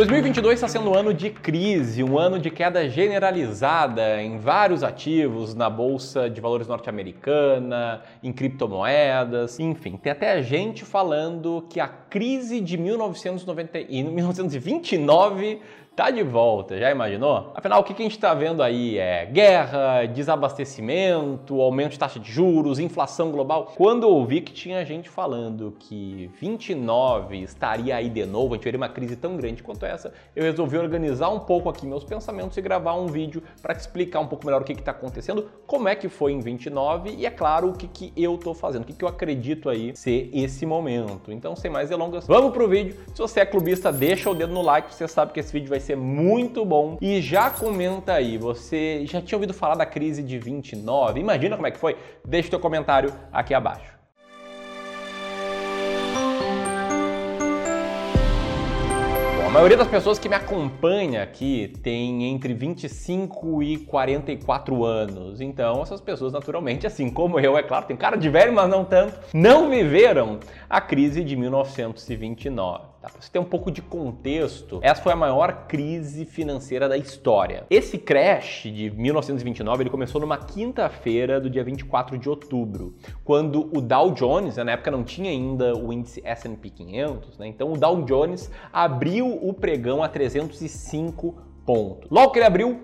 2022 está sendo um ano de crise, um ano de queda generalizada em vários ativos, na bolsa de valores norte-americana, em criptomoedas, enfim, tem até gente falando que a crise de 1990 e 1929 tá de volta, já imaginou? Afinal, o que a gente está vendo aí é guerra, desabastecimento, aumento de taxa de juros, inflação global. Quando eu ouvi que tinha gente falando que 29 estaria aí de novo, a gente veria uma crise tão grande quanto essa, eu resolvi organizar um pouco aqui meus pensamentos e gravar um vídeo para te explicar um pouco melhor o que está acontecendo, como é que foi em 29 e, é claro, o que, que eu estou fazendo, o que, que eu acredito aí ser esse momento. Então, sem mais delongas, vamos pro vídeo. Se você é clubista, deixa o dedo no like, você sabe que esse vídeo vai ser ser muito bom. E já comenta aí, você já tinha ouvido falar da crise de 29? Imagina como é que foi? Deixa o teu comentário aqui abaixo. A maioria das pessoas que me acompanha aqui tem entre 25 e 44 anos. Então, essas pessoas, naturalmente, assim como eu, é claro, tem cara de velho, mas não tanto, não viveram a crise de 1929. Tá? Para você ter um pouco de contexto, essa foi a maior crise financeira da história. Esse crash de 1929 ele começou numa quinta-feira do dia 24 de outubro, quando o Dow Jones, né, na época não tinha ainda o índice S&P 500, né, então o Dow Jones abriu o pregão a 305 pontos. Logo que ele abriu,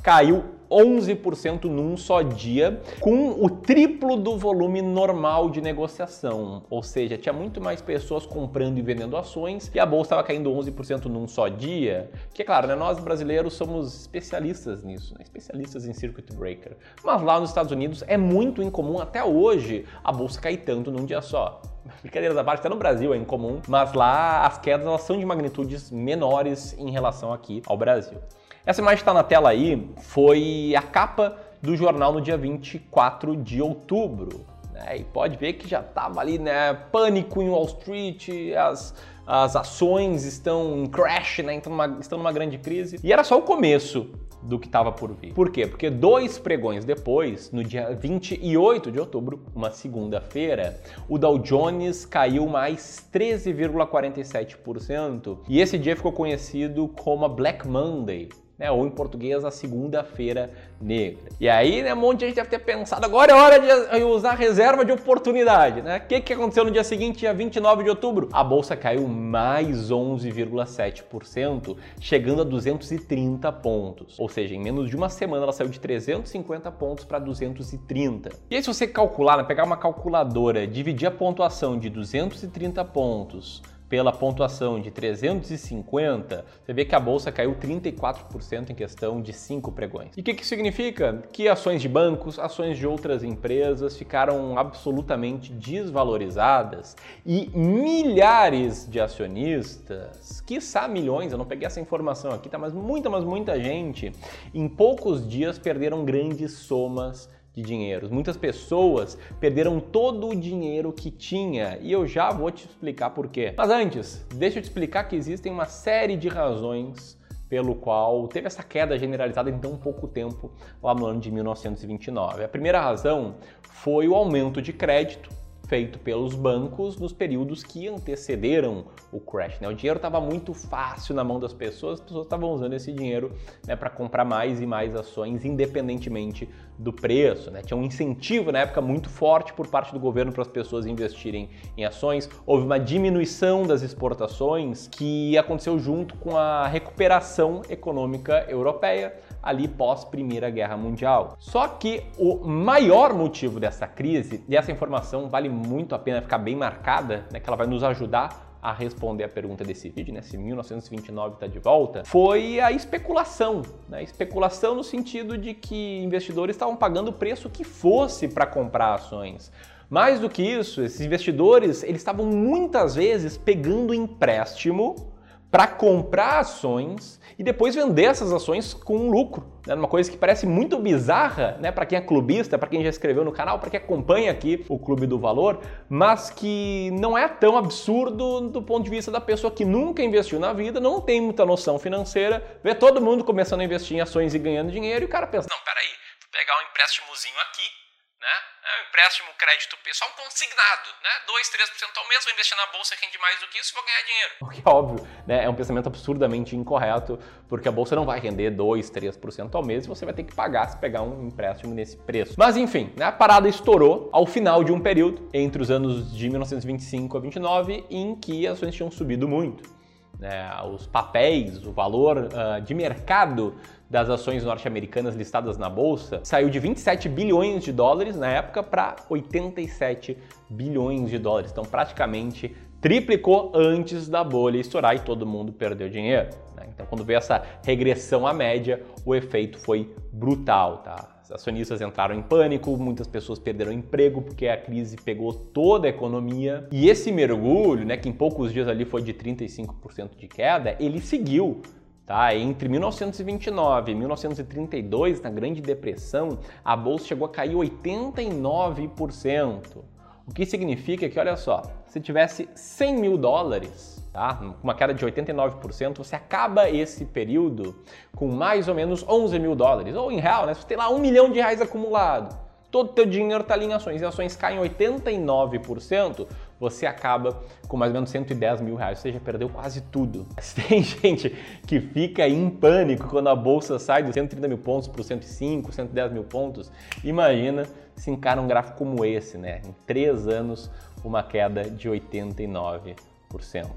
caiu 11% num só dia, com o triplo do volume normal de negociação. Ou seja, tinha muito mais pessoas comprando e vendendo ações e a bolsa estava caindo 11% num só dia. Que é claro, né, nós brasileiros somos especialistas nisso, né, especialistas em circuit breaker. Mas lá nos Estados Unidos é muito incomum até hoje a bolsa cair tanto num dia só. Brincadeiras à parte, até no Brasil é incomum, mas lá as quedas elas são de magnitudes menores em relação aqui ao Brasil. Essa imagem está na tela aí, foi a capa do jornal no dia 24 de outubro. Né? E pode ver que já estava ali, né? Pânico em Wall Street, as, as ações estão em crash, né? Estão numa, estão numa grande crise. E era só o começo do que estava por vir. Por quê? Porque dois pregões depois, no dia 28 de outubro, uma segunda-feira, o Dow Jones caiu mais 13,47% e esse dia ficou conhecido como a Black Monday né? Ou em português, a segunda-feira negra. E aí, né, um monte de gente deve ter pensado, agora é hora de usar reserva de oportunidade, né? O que, que aconteceu no dia seguinte, dia 29 de outubro? A bolsa caiu mais 11,7%, chegando a 230 pontos. Ou seja, em menos de uma semana ela saiu de 350 pontos para 230. E aí, se você calcular, né, pegar uma calculadora, dividir a pontuação de 230 pontos pela pontuação de 350, você vê que a bolsa caiu 34% em questão de 5 pregões. E o que, que significa? Que ações de bancos, ações de outras empresas ficaram absolutamente desvalorizadas e milhares de acionistas, quiçá milhões, eu não peguei essa informação aqui, tá? mas muita, mas muita gente, em poucos dias perderam grandes somas de. Muitas pessoas perderam todo o dinheiro que tinha e eu já vou te explicar por quê. Mas antes, deixa eu te explicar que existem uma série de razões pelo qual teve essa queda generalizada em tão pouco tempo lá no ano de 1929. A primeira razão foi o aumento de crédito feito pelos bancos nos períodos que antecederam o crash. Né? O dinheiro estava muito fácil na mão das pessoas, as pessoas estavam usando esse dinheiro né, para comprar mais e mais ações, independentemente do preço. Né? Tinha um incentivo na época muito forte por parte do governo para as pessoas investirem em ações. Houve uma diminuição das exportações que aconteceu junto com a recuperação econômica europeia ali pós Primeira Guerra Mundial. Só que o maior motivo dessa crise, e essa informação vale muito a pena ficar bem marcada, né, que ela vai nos ajudar a responder a pergunta desse vídeo, né, se 1929 está de volta, foi a especulação. Né? Especulação no sentido de que investidores estavam pagando o preço que fosse para comprar ações. Mais do que isso, esses investidores eles estavam muitas vezes pegando empréstimo para comprar ações e depois vender essas ações com lucro. Né? Uma coisa que parece muito bizarra né? para quem é clubista, para quem já escreveu no canal, para quem acompanha aqui o Clube do Valor, mas que não é tão absurdo do ponto de vista da pessoa que nunca investiu na vida, não tem muita noção financeira, vê todo mundo começando a investir em ações e ganhando dinheiro e o cara pensa: não, peraí, vou pegar um empréstimozinho aqui né? É empréstimo, crédito pessoal consignado, né? 2, 3% ao mês, vou investir na bolsa, rende mais do que isso, vou ganhar dinheiro. O que é óbvio, né? É um pensamento absurdamente incorreto, porque a bolsa não vai render 2, 3% ao mês e você vai ter que pagar se pegar um empréstimo nesse preço. Mas enfim, né? a parada estourou ao final de um período, entre os anos de 1925 a 29, em que as ações tinham subido muito. Né? Os papéis, o valor uh, de mercado das ações norte-americanas listadas na bolsa saiu de 27 bilhões de dólares na época para 87 bilhões de dólares. Então, praticamente triplicou antes da bolha estourar e todo mundo perdeu dinheiro. Né? Então, quando veio essa regressão à média, o efeito foi brutal. Tá? Os acionistas entraram em pânico, muitas pessoas perderam emprego porque a crise pegou toda a economia. E esse mergulho, né, que em poucos dias ali foi de 35% de queda, ele seguiu Tá? Entre 1929 e 1932, na Grande Depressão, a bolsa chegou a cair 89%. O que significa que, olha só, se tivesse 100 mil dólares, tá? uma queda de 89%, você acaba esse período com mais ou menos 11 mil dólares. Ou em real, né? você tem lá um milhão de reais acumulado todo o teu dinheiro está ali em ações e ações caem 89%, você acaba com mais ou menos 110 mil reais, ou seja, perdeu quase tudo. Tem gente que fica em pânico quando a bolsa sai dos 130 mil pontos para 105, 110 mil pontos. Imagina se encara um gráfico como esse, né? Em três anos, uma queda de 89%.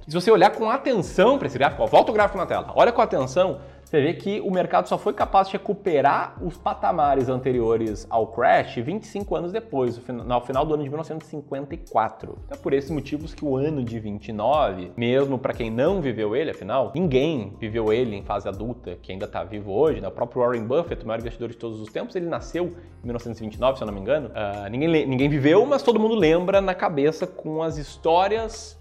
Se você olhar com atenção para esse gráfico, ó, volta o gráfico na tela, olha com atenção, você vê que o mercado só foi capaz de recuperar os patamares anteriores ao crash 25 anos depois, no final do ano de 1954. Então é por esses motivos que o ano de 29, mesmo para quem não viveu ele, afinal, ninguém viveu ele em fase adulta, que ainda está vivo hoje, né? o próprio Warren Buffett, o maior investidor de todos os tempos, ele nasceu em 1929, se eu não me engano. Uh, ninguém, ninguém viveu, mas todo mundo lembra na cabeça com as histórias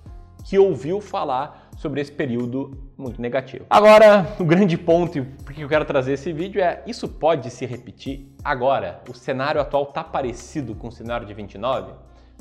que ouviu falar sobre esse período muito negativo. Agora, o grande ponto que eu quero trazer esse vídeo é isso pode se repetir agora? O cenário atual está parecido com o cenário de 29?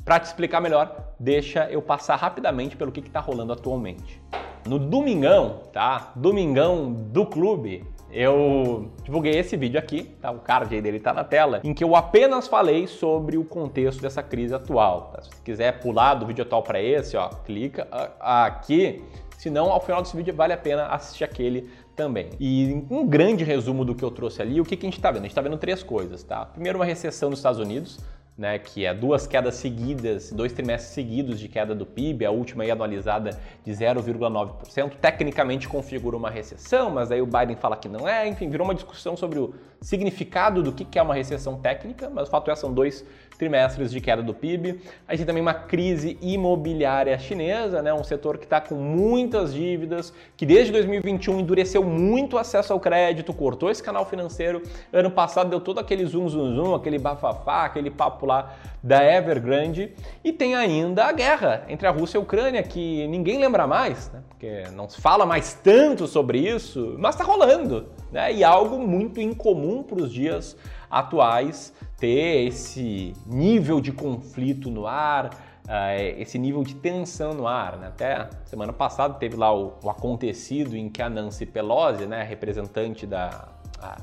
Para te explicar melhor, deixa eu passar rapidamente pelo que está rolando atualmente. No domingão, tá? Domingão do clube, eu divulguei esse vídeo aqui, tá? O card aí dele tá na tela, em que eu apenas falei sobre o contexto dessa crise atual. Tá? Se você quiser pular do vídeo atual para esse, ó, clica aqui se não, ao final desse vídeo vale a pena assistir aquele também. E um grande resumo do que eu trouxe ali, o que, que a gente está vendo? A gente está vendo três coisas, tá? Primeiro, uma recessão nos Estados Unidos, né, que é duas quedas seguidas, dois trimestres seguidos de queda do PIB, a última aí anualizada de 0,9%. Tecnicamente configura uma recessão, mas aí o Biden fala que não é, enfim, virou uma discussão sobre o significado do que é uma recessão técnica, mas o fato é são dois trimestres de queda do PIB. A gente tem também uma crise imobiliária chinesa, né, um setor que está com muitas dívidas, que desde 2021 endureceu muito o acesso ao crédito, cortou esse canal financeiro. Ano passado deu todo aquele zoom, zoom, zoom, aquele bafafá, aquele papo lá da Evergrande. E tem ainda a guerra entre a Rússia e a Ucrânia, que ninguém lembra mais, né? porque não se fala mais tanto sobre isso, mas está rolando. Né? E algo muito incomum para os dias atuais ter esse nível de conflito no ar, uh, esse nível de tensão no ar. Né? Até semana passada teve lá o, o, acontecido em que a Nancy Pelosi, né, representante da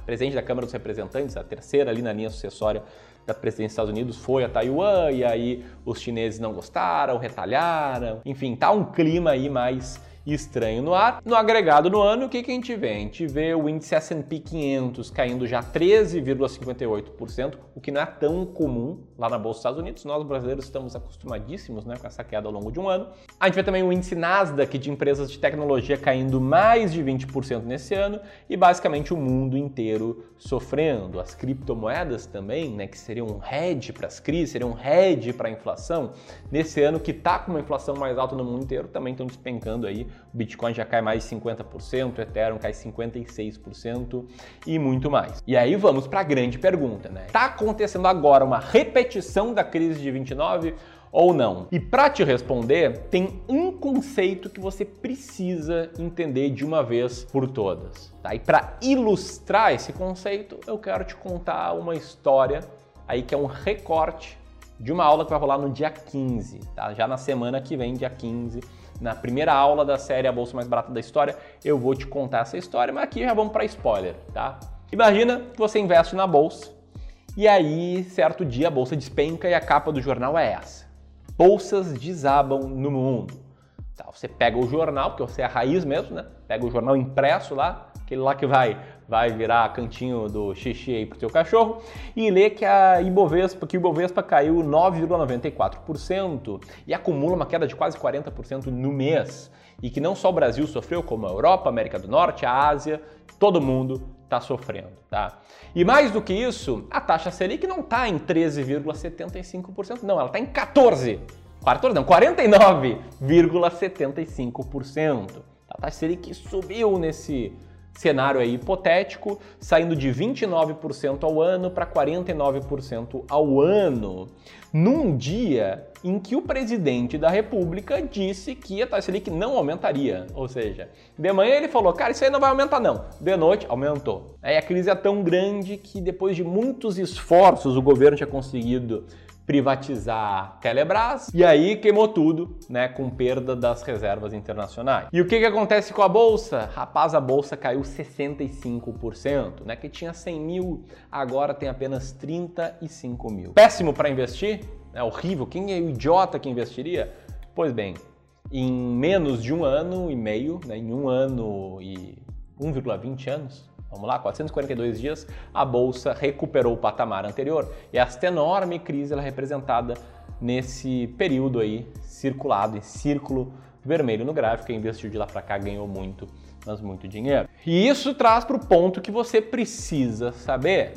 presidente da Câmara dos Representantes, a terceira ali na linha sucessória da presidência dos Estados Unidos foi a Taiwan e aí os chineses não gostaram, retalharam. Enfim, tá um clima aí mais estranho no ar. No agregado no ano, o que, que a gente vê? A gente vê o índice S&P 500 caindo já 13,58%, o que não é tão comum lá na Bolsa dos Estados Unidos. Nós brasileiros estamos acostumadíssimos né, com essa queda ao longo de um ano. A gente vê também o índice Nasdaq de empresas de tecnologia caindo mais de 20% nesse ano e basicamente o mundo inteiro sofrendo. As criptomoedas também, né, que seriam um hedge para as crises, seriam um hedge para a inflação, nesse ano que está com uma inflação mais alta no mundo inteiro, também estão despencando aí o Bitcoin já cai mais de 50%, o Ethereum cai 56% e muito mais. E aí vamos para a grande pergunta, né? Tá acontecendo agora uma repetição da crise de 29 ou não? E para te responder, tem um conceito que você precisa entender de uma vez por todas. Tá? E para ilustrar esse conceito, eu quero te contar uma história aí que é um recorte de uma aula que vai rolar no dia 15, tá? Já na semana que vem, dia 15 na primeira aula da série A Bolsa Mais Barata da História, eu vou te contar essa história, mas aqui já vamos para spoiler, tá? Imagina que você investe na bolsa E aí, certo dia, a bolsa despenca e a capa do jornal é essa: Bolsas desabam no mundo. Tá, você pega o jornal, porque você é a raiz mesmo, né? Pega o jornal impresso lá, aquele lá que vai vai virar cantinho do xixi aí pro teu cachorro, e lê que a Ibovespa, que o Ibovespa caiu 9,94% e acumula uma queda de quase 40% no mês. E que não só o Brasil sofreu, como a Europa, a América do Norte, a Ásia, todo mundo está sofrendo, tá? E mais do que isso, a taxa Selic não está em 13,75%, não, ela está em 14. 14 não, 49,75%. A taxa Selic subiu nesse cenário aí hipotético, saindo de 29% ao ano para 49% ao ano, num dia em que o presidente da República disse que a taxa Selic não aumentaria. Ou seja, de manhã ele falou, cara, isso aí não vai aumentar não. De noite, aumentou. Aí a crise é tão grande que depois de muitos esforços o governo tinha conseguido privatizar Telebrás e aí queimou tudo, né, com perda das reservas internacionais. E o que, que acontece com a bolsa? Rapaz, a bolsa caiu 65%, né, que tinha 100 mil, agora tem apenas 35 mil. Péssimo para investir? É horrível. Quem é o idiota que investiria? Pois bem, em menos de um ano e meio, né, em um ano e 1,20 anos, Vamos lá, 442 dias, a bolsa recuperou o patamar anterior e esta enorme crise ela é representada nesse período aí circulado em círculo vermelho no gráfico. Quem investiu de lá para cá ganhou muito, mas muito dinheiro. E isso traz para o ponto que você precisa saber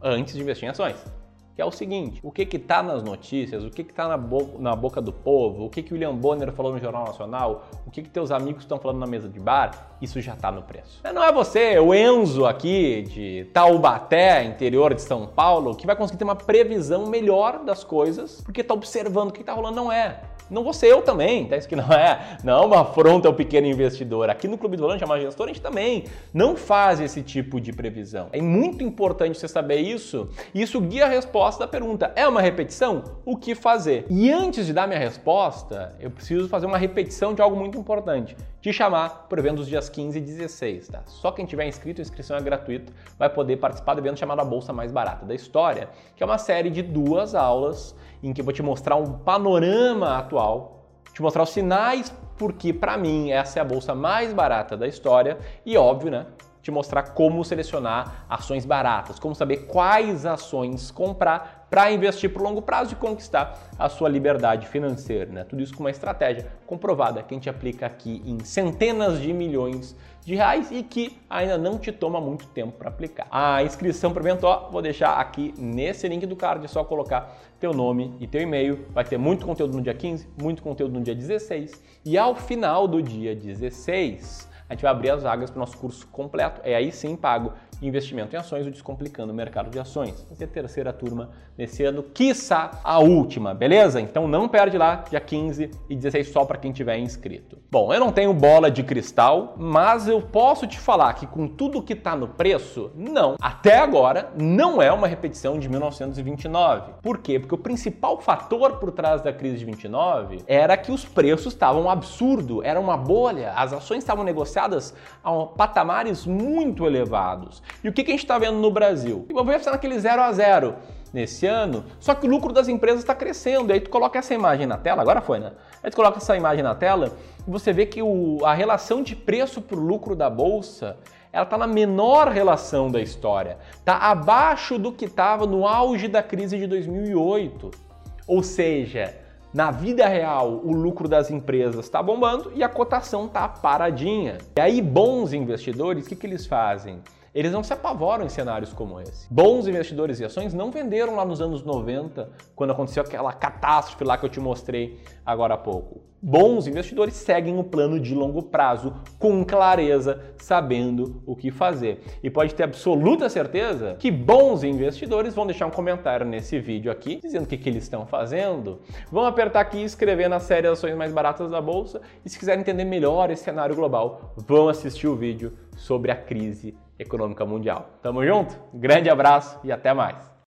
antes de investir em ações que é o seguinte: o que que tá nas notícias, o que que tá na, bo na boca do povo, o que que William Bonner falou no Jornal Nacional, o que que teus amigos estão falando na mesa de bar, isso já tá no preço. Não é você, o Enzo aqui de Taubaté, interior de São Paulo, que vai conseguir ter uma previsão melhor das coisas, porque tá observando o que tá rolando, não é. Não vou ser eu também, tá? Isso que não é, não é uma afronta ao pequeno investidor. Aqui no Clube do Volante, a Gestora, a gente também não faz esse tipo de previsão. É muito importante você saber isso isso guia a resposta da pergunta. É uma repetição? O que fazer? E antes de dar minha resposta, eu preciso fazer uma repetição de algo muito importante. Te chamar para o evento dos dias 15 e 16, tá? Só quem tiver inscrito, a inscrição é gratuita, vai poder participar do evento chamado A Bolsa Mais Barata da História, que é uma série de duas aulas em que eu vou te mostrar um panorama atual, te mostrar os sinais porque para mim essa é a bolsa mais barata da história e óbvio, né? Te mostrar como selecionar ações baratas, como saber quais ações comprar para investir por longo prazo e conquistar a sua liberdade financeira, né? Tudo isso com uma estratégia comprovada que a gente aplica aqui em centenas de milhões de reais e que ainda não te toma muito tempo para aplicar. A inscrição para o evento, ó, vou deixar aqui nesse link do card, é só colocar teu nome e teu e-mail. Vai ter muito conteúdo no dia 15, muito conteúdo no dia 16 e ao final do dia 16 a gente vai abrir as vagas para o nosso curso completo. É aí sim pago investimento em ações, o Descomplicando o Mercado de Ações. Vai ser a terceira turma nesse ano, quiçá a última, beleza? Então não perde lá, dia 15 e 16 só para quem tiver inscrito. Bom, eu não tenho bola de cristal, mas eu posso te falar que com tudo que está no preço, não. Até agora, não é uma repetição de 1929. Por quê? Porque o principal fator por trás da crise de 29 era que os preços estavam um absurdo, era uma bolha, as ações estavam negociadas a patamares muito elevados. E o que, que a gente está vendo no Brasil? O Ibovespa está naquele 0 a 0 nesse ano, só que o lucro das empresas está crescendo. E aí tu coloca essa imagem na tela, agora foi, né? Aí tu coloca essa imagem na tela e você vê que o, a relação de preço por lucro da bolsa ela está na menor relação da história. Está abaixo do que estava no auge da crise de 2008. Ou seja, na vida real, o lucro das empresas está bombando e a cotação está paradinha. E aí, bons investidores, o que, que eles fazem? Eles não se apavoram em cenários como esse. Bons investidores e ações não venderam lá nos anos 90, quando aconteceu aquela catástrofe lá que eu te mostrei agora há pouco. Bons investidores seguem o plano de longo prazo com clareza, sabendo o que fazer. E pode ter absoluta certeza que bons investidores vão deixar um comentário nesse vídeo aqui, dizendo o que, que eles estão fazendo. Vão apertar aqui e escrever na série Ações Mais Baratas da Bolsa. E se quiserem entender melhor esse cenário global, vão assistir o vídeo sobre a crise econômica mundial. Tamo junto? Grande abraço e até mais!